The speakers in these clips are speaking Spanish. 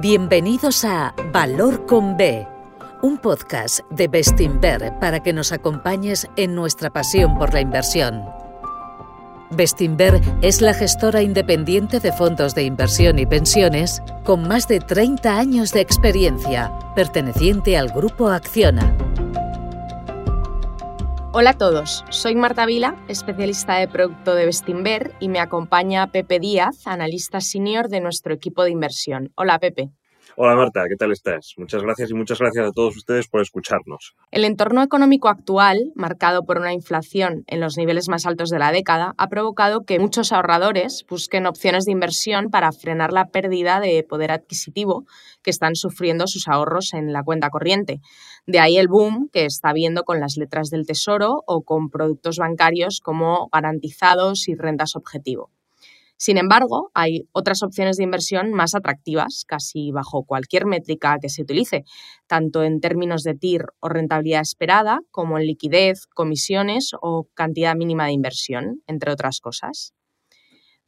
Bienvenidos a Valor con B, un podcast de Bestinver para que nos acompañes en nuestra pasión por la inversión. Bestinver es la gestora independiente de fondos de inversión y pensiones con más de 30 años de experiencia, perteneciente al grupo Acciona. Hola a todos, soy Marta Vila, especialista de producto de Bestinver y me acompaña Pepe Díaz, analista senior de nuestro equipo de inversión. Hola Pepe. Hola Marta, ¿qué tal estás? Muchas gracias y muchas gracias a todos ustedes por escucharnos. El entorno económico actual, marcado por una inflación en los niveles más altos de la década, ha provocado que muchos ahorradores busquen opciones de inversión para frenar la pérdida de poder adquisitivo que están sufriendo sus ahorros en la cuenta corriente. De ahí el boom que está viendo con las letras del tesoro o con productos bancarios como garantizados y rentas objetivo. Sin embargo, hay otras opciones de inversión más atractivas, casi bajo cualquier métrica que se utilice, tanto en términos de TIR o rentabilidad esperada, como en liquidez, comisiones o cantidad mínima de inversión, entre otras cosas.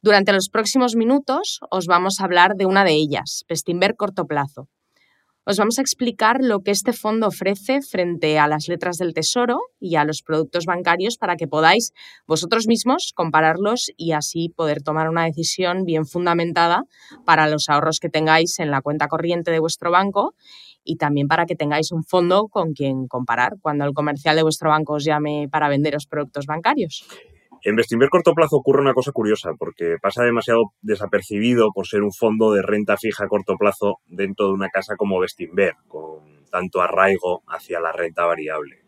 Durante los próximos minutos os vamos a hablar de una de ellas, Pestinver corto plazo, os vamos a explicar lo que este fondo ofrece frente a las letras del Tesoro y a los productos bancarios para que podáis vosotros mismos compararlos y así poder tomar una decisión bien fundamentada para los ahorros que tengáis en la cuenta corriente de vuestro banco y también para que tengáis un fondo con quien comparar cuando el comercial de vuestro banco os llame para venderos productos bancarios. En Bestinver corto plazo ocurre una cosa curiosa, porque pasa demasiado desapercibido por ser un fondo de renta fija a corto plazo dentro de una casa como Bestinver, con tanto arraigo hacia la renta variable.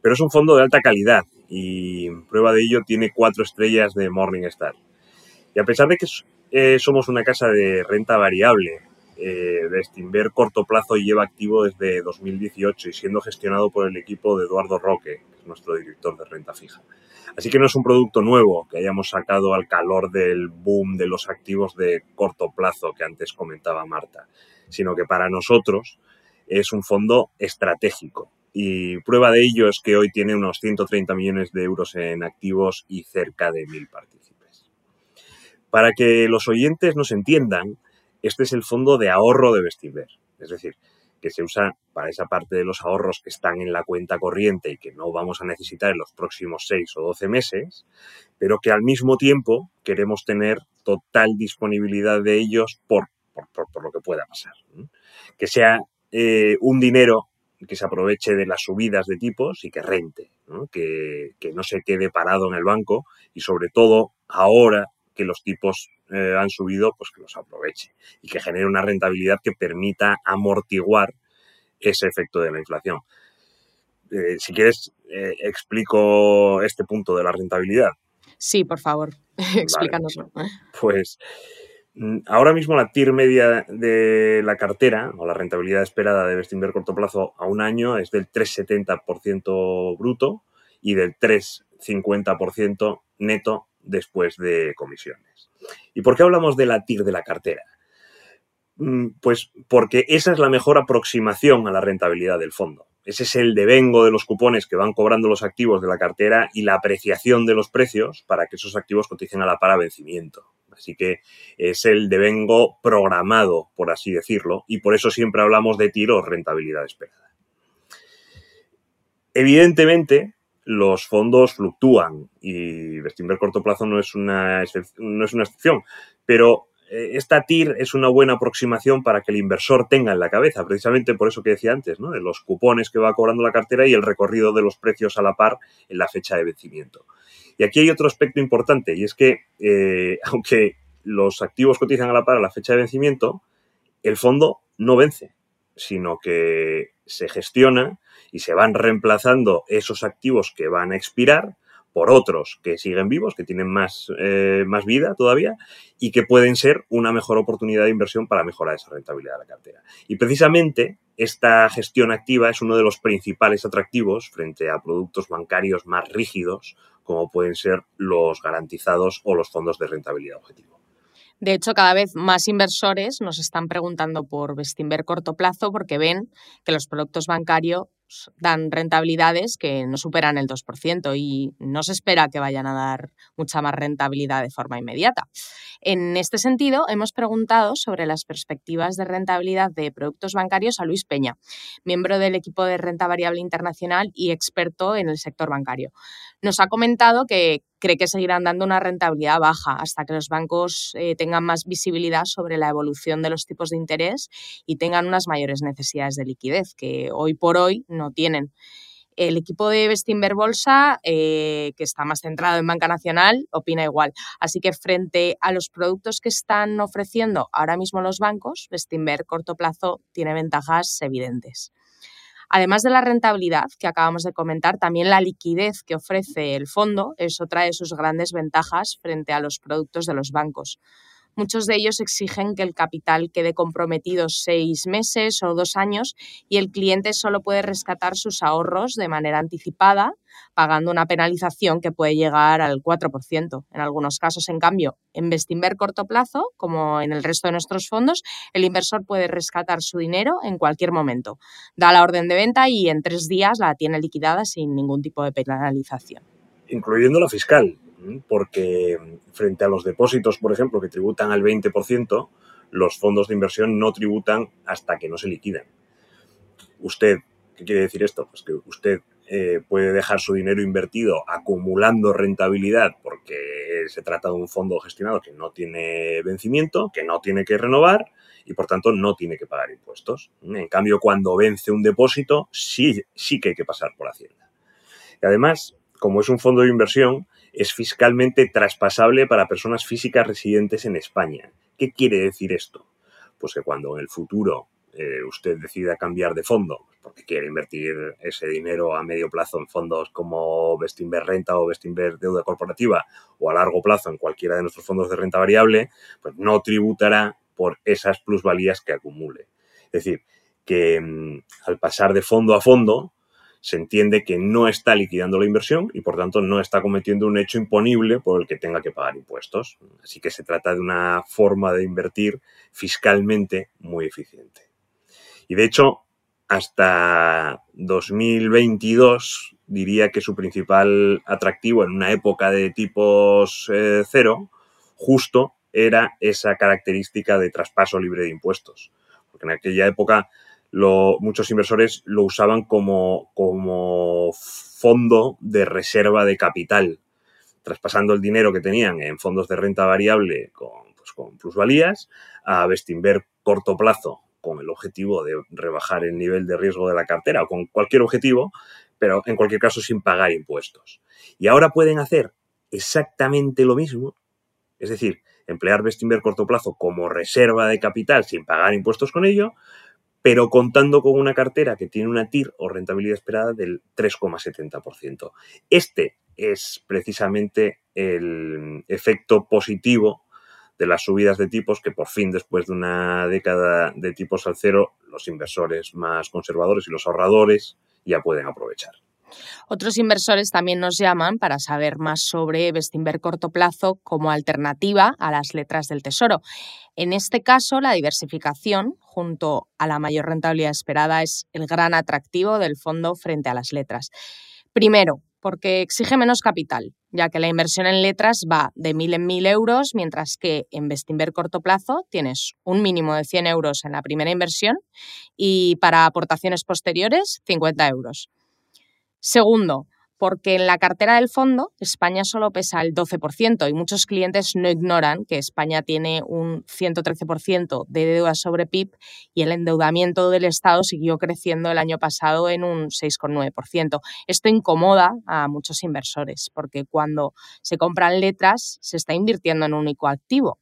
Pero es un fondo de alta calidad y prueba de ello tiene cuatro estrellas de Morningstar. Y a pesar de que eh, somos una casa de renta variable, eh, Bestinver corto plazo lleva activo desde 2018 y siendo gestionado por el equipo de Eduardo Roque, que es nuestro director de renta fija. Así que no es un producto nuevo que hayamos sacado al calor del boom de los activos de corto plazo que antes comentaba Marta, sino que para nosotros es un fondo estratégico. Y prueba de ello es que hoy tiene unos 130 millones de euros en activos y cerca de mil partícipes. Para que los oyentes nos entiendan, este es el fondo de ahorro de Vestiver. Es decir, que se usa para esa parte de los ahorros que están en la cuenta corriente y que no vamos a necesitar en los próximos 6 o 12 meses, pero que al mismo tiempo queremos tener total disponibilidad de ellos por, por, lo que pueda pasar. Que sea eh, un dinero que se aproveche de las subidas de tipos y que rente, Que, que no se quede parado en el banco y sobre todo ahora que los tipos eh, han subido, pues que los aproveche y que genere una rentabilidad que permita amortiguar ese efecto de la inflación. Eh, si quieres, eh, explico este punto de la rentabilidad. Sí, por favor, explícanoslo. Pues mm, ahora mismo la TIR media de la cartera o la rentabilidad esperada de Bestinver corto plazo a un año es del 3,70% bruto y del 3,50% neto después de comisiones. ¿Y por qué hablamos de la TIR de la cartera? Mm, pues porque esa es la mejor aproximación a la rentabilidad del fondo. Ese es el devengo de los cupones que van cobrando los activos de la cartera y la apreciación de los precios para que esos activos coticen a la par a vencimiento. Así que es el devengo programado, por así decirlo, y por eso siempre hablamos de tiro rentabilidad esperada. Evidentemente, los fondos fluctúan y Bestinver corto plazo no es una, no es una excepción, pero eh, esta TIR es una buena aproximación para que el inversor tenga en la cabeza, precisamente por eso que decía antes, ¿no? de los cupones que va cobrando la cartera y el recorrido de los precios a la par en la fecha de vencimiento. Y aquí hay otro aspecto importante y es que eh, aunque los activos cotizan a la par a la fecha de vencimiento, el fondo no vence, sino que se gestiona y se van reemplazando esos activos que van a expirar por otros que siguen vivos, que tienen más, eh, más vida todavía y que pueden ser una mejor oportunidad de inversión para mejorar esa rentabilidad de la cartera. Y precisamente esta gestión activa es uno de los principales atractivos frente a productos bancarios más rígidos como pueden ser los garantizados o los fondos de rentabilidad objetivo. De hecho, cada vez más inversores nos están preguntando por Bestinver corto plazo porque ven que los productos bancarios dan rentabilidades que no superan el 2% y no se espera que vayan a dar mucha más rentabilidad de forma inmediata. En este sentido, hemos preguntado sobre las perspectivas de rentabilidad de productos bancarios a Luis Peña, miembro del equipo de renta variable internacional y experto en el sector bancario. Nos ha comentado que cree que seguirán dando una rentabilidad baja hasta que los bancos eh, tengan más visibilidad sobre la evolución de los tipos de interés y tengan unas mayores necesidades de liquidez, que hoy por hoy no tienen. El equipo de Bestinver Bolsa, eh, que está más centrado en banca nacional, opina igual. Así que frente a los productos que están ofreciendo ahora mismo los bancos, Bestinver corto plazo tiene ventajas evidentes. Además de la rentabilidad que acabamos de comentar, también la liquidez que ofrece el fondo es otra de sus grandes ventajas frente a los productos de los bancos. Muchos de ellos exigen que el capital quede comprometido seis meses o dos años y el cliente solo puede rescatar sus ahorros de manera anticipada, pagando una penalización que puede llegar al 4%. En algunos casos, en cambio, en Bestinver corto plazo, como en el resto de nuestros fondos, el inversor puede rescatar su dinero en cualquier momento. Da la orden de venta y en tres días la tiene liquidada sin ningún tipo de penalización. Incluyendo la fiscal, porque frente a los depósitos, por ejemplo, que tributan al 20%, los fondos de inversión no tributan hasta que no se liquidan. Usted, ¿qué quiere decir esto? Pues que usted eh, puede dejar su dinero invertido acumulando rentabilidad porque se trata de un fondo gestionado que no tiene vencimiento, que no tiene que renovar y por tanto no tiene que pagar impuestos. En cambio, cuando vence un depósito, sí, sí que hay que pasar por Hacienda. Y además, como es un fondo de inversión, es fiscalmente traspasable para personas físicas residentes en España. ¿Qué quiere decir esto? Pues que cuando en el futuro eh, usted decida cambiar de fondo, porque quiere invertir ese dinero a medio plazo en fondos como Bestinver Renta o Bestinver Deuda Corporativa, o a largo plazo en cualquiera de nuestros fondos de renta variable, pues no tributará por esas plusvalías que acumule. Es decir, que mm, al pasar de fondo a fondo, se entiende que no está liquidando la inversión y por tanto no está cometiendo un hecho imponible por el que tenga que pagar impuestos. Así que se trata de una forma de invertir fiscalmente muy eficiente. Y de hecho, hasta 2022 diría que su principal atractivo en una época de tipos eh, cero justo era esa característica de traspaso libre de impuestos. Porque en aquella época muchos inversores lo usaban como, como fondo de reserva de capital, traspasando el dinero que tenían en fondos de renta variable con, pues, con plusvalías a Bestinver corto plazo con el objetivo de rebajar el nivel de riesgo de la cartera o con cualquier objetivo, pero en cualquier caso sin pagar impuestos. Y ahora pueden hacer exactamente lo mismo, es decir, emplear Bestinver corto plazo como reserva de capital sin pagar impuestos con ello, pero contando con una cartera que tiene una TIR o rentabilidad esperada del 3,70%. Este es precisamente el efecto positivo de las subidas de tipos que por fin después de una década de tipos al cero los inversores más conservadores y los ahorradores ya pueden aprovechar. Otros inversores también nos llaman para saber más sobre Bestinver corto plazo como alternativa a las letras del Tesoro. En este caso, la diversificación, junto a la mayor rentabilidad esperada, es el gran atractivo del fondo frente a las letras. Primero, porque exige menos capital, ya que la inversión en letras va de mil en mil euros, mientras que en Bestinver corto plazo tienes un mínimo de 100 euros en la primera inversión y para aportaciones posteriores 50 euros. Segundo, porque en la cartera del fondo España solo pesa el 12% y muchos clientes no ignoran que España tiene un 113% de deuda sobre PIB y el endeudamiento del Estado siguió creciendo el año pasado en un 6,9%. Esto incomoda a muchos inversores porque cuando se compran letras se está invirtiendo en un único activo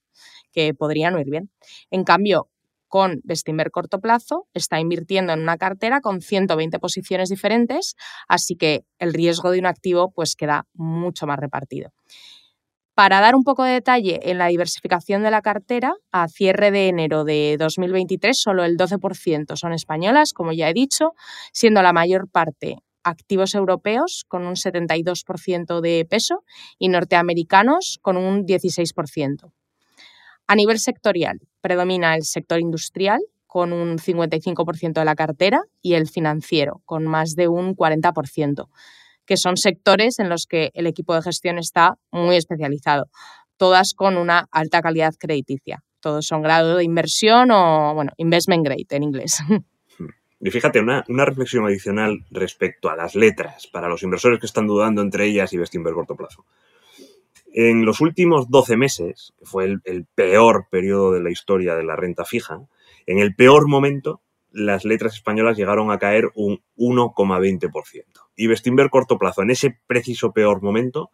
que podría no ir bien. En cambio, con Bestinver corto plazo está invirtiendo en una cartera con 120 posiciones diferentes, así que el riesgo de un activo pues queda mucho más repartido. Para dar un poco de detalle en la diversificación de la cartera, a cierre de enero de 2023 solo el 12% son españolas, como ya he dicho, siendo la mayor parte activos europeos con un 72% de peso y norteamericanos con un 16%. A nivel sectorial, predomina el sector industrial con un 55% de la cartera y el financiero con más de un 40%, que son sectores en los que el equipo de gestión está muy especializado, todas con una alta calidad crediticia. Todos son grado de inversión o, bueno, investment grade en inglés. Y fíjate, una, reflexión adicional respecto a las letras, para los inversores que están dudando entre ellas y Bestinver corto plazo. En los últimos 12 meses, que fue el, peor periodo de la historia de la renta fija, en el peor momento, las letras españolas llegaron a caer un 1,20%. Y Bestinver corto plazo, en ese preciso peor momento,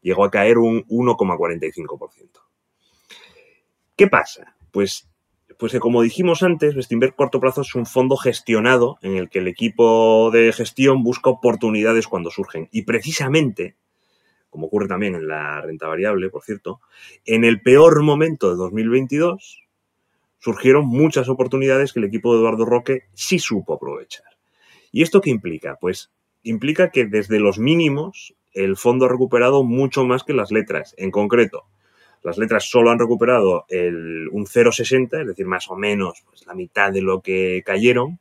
llegó a caer un 1,45%. ¿Qué pasa? Pues pues como dijimos antes, Bestinberg Corto Plazo es un fondo gestionado en el que el equipo de gestión busca oportunidades cuando surgen. Y precisamente, como ocurre también en la renta variable, por cierto, en el peor momento de 2022 surgieron muchas oportunidades que el equipo de Eduardo Roque sí supo aprovechar. ¿Y esto qué implica? Pues implica que desde los mínimos el fondo ha recuperado mucho más que las letras. En concreto, las letras solo han recuperado el, un 0,60, es decir, más o menos pues, la mitad de lo que cayeron,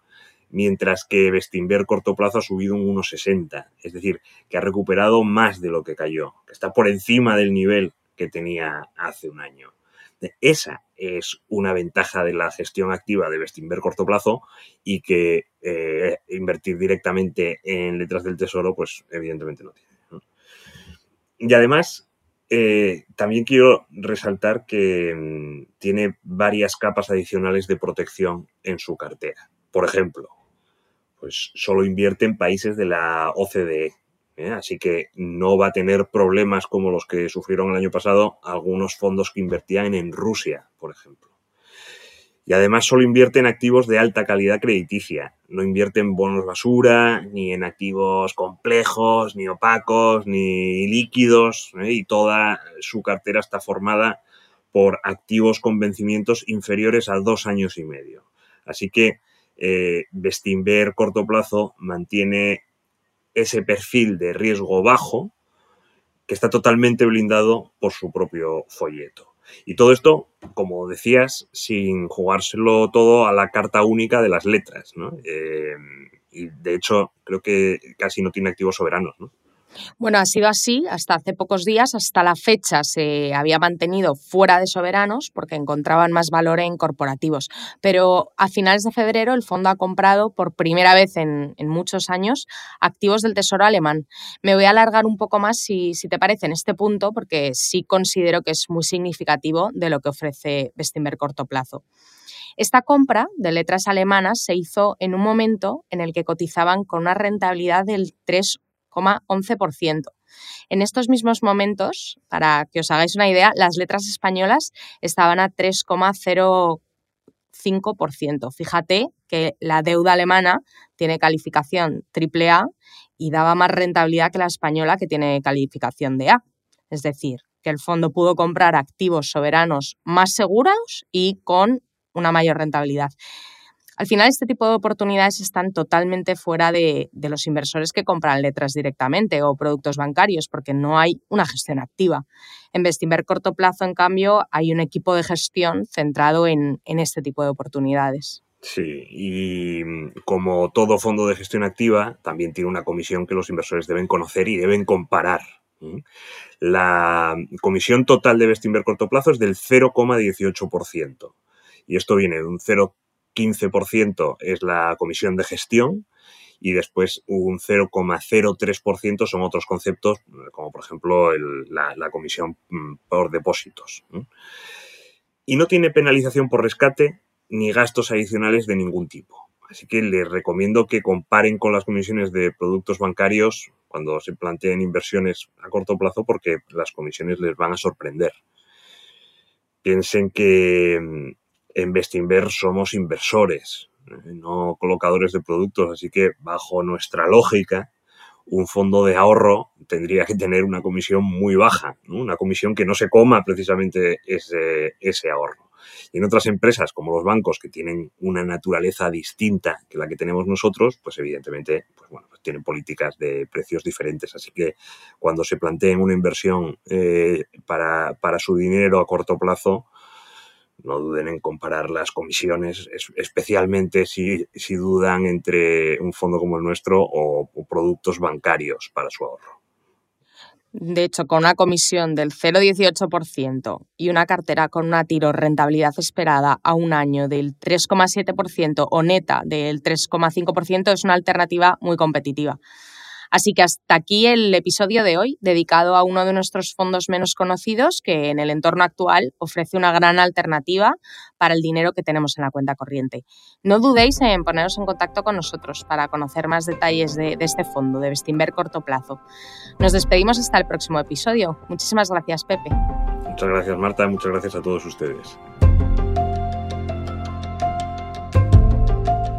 mientras que Bestinver corto plazo ha subido un 1,60, es decir, que ha recuperado más de lo que cayó, que está por encima del nivel que tenía hace un año. Esa es una ventaja de la gestión activa de Bestinver corto plazo y que eh, invertir directamente en letras del tesoro, pues evidentemente no tiene. Y además, eh, también quiero resaltar que mm, tiene varias capas adicionales de protección en su cartera. Por ejemplo, pues solo invierte en países de la OCDE, ¿eh? así que no va a tener problemas como los que sufrieron el año pasado algunos fondos que invertían en Rusia, por ejemplo. Y además solo invierte en activos de alta calidad crediticia. No invierte en bonos basura, ni en activos complejos, ni opacos, ni líquidos. ¿eh? Y toda su cartera está formada por activos con vencimientos inferiores a dos años y medio. Así que eh, corto plazo mantiene ese perfil de riesgo bajo que está totalmente blindado por su propio folleto. Y todo esto, como decías, sin jugárselo todo a la carta única de las letras, ¿no? Eh, y de hecho, creo que casi no tiene activos soberanos, ¿no? Bueno, ha sido así hasta hace pocos días. Hasta la fecha se había mantenido fuera de soberanos porque encontraban más valor en corporativos. Pero a finales de febrero el fondo ha comprado por primera vez en, muchos años activos del Tesoro alemán. Me voy a alargar un poco más, si, si, te parece, en este punto porque sí considero que es muy significativo de lo que ofrece Bestinberg corto plazo. Esta compra de letras alemanas se hizo en un momento en el que cotizaban con una rentabilidad del 3 11%. En estos mismos momentos, para que os hagáis una idea, las letras españolas estaban a 3,05%. Fíjate que la deuda alemana tiene calificación AAA y daba más rentabilidad que la española que tiene calificación de A. Es decir, que el fondo pudo comprar activos soberanos más seguros y con una mayor rentabilidad. Al final, este tipo de oportunidades están totalmente fuera de, los inversores que compran letras directamente o productos bancarios, porque no hay una gestión activa. En Bestinver corto plazo, en cambio, hay un equipo de gestión centrado en, este tipo de oportunidades. Sí, y mm, como todo fondo de gestión activa, también tiene una comisión que los inversores deben conocer y deben comparar. La comisión total de Bestinver corto plazo es del 0,18%. Y esto viene de un 0, 15% es la comisión de gestión y después un 0,03% son otros conceptos, como por ejemplo la, comisión mm, por depósitos. Y no tiene penalización por rescate ni gastos adicionales de ningún tipo. Así que les recomiendo que comparen con las comisiones de productos bancarios cuando se planteen inversiones a corto plazo porque las comisiones les van a sorprender. Piensen que mm, en Bestinver somos inversores, eh, no colocadores de productos, así que bajo nuestra lógica, un fondo de ahorro tendría que tener una comisión muy baja, una comisión que no se coma precisamente ese, ese ahorro. Y en otras empresas, como los bancos, que tienen una naturaleza distinta que la que tenemos nosotros, pues evidentemente pues bueno, pues tienen políticas de precios diferentes. Así que cuando se planteen una inversión eh, para, para su dinero a corto plazo, no duden en comparar las comisiones, especialmente si, si dudan entre un fondo como el nuestro o, productos bancarios para su ahorro. De hecho, con una comisión del 0,18% y una cartera con una tiro rentabilidad esperada a un año del 3,7% o neta del 3,5% es una alternativa muy competitiva. Así que hasta aquí el episodio de hoy, dedicado a uno de nuestros fondos menos conocidos que en el entorno actual ofrece una gran alternativa para el dinero que tenemos en la cuenta corriente. No dudéis en poneros en contacto con nosotros para conocer más detalles de, este fondo de Bestinver corto plazo. Nos despedimos hasta el próximo episodio. Muchísimas gracias, Pepe. Muchas gracias, Marta. Muchas gracias a todos ustedes.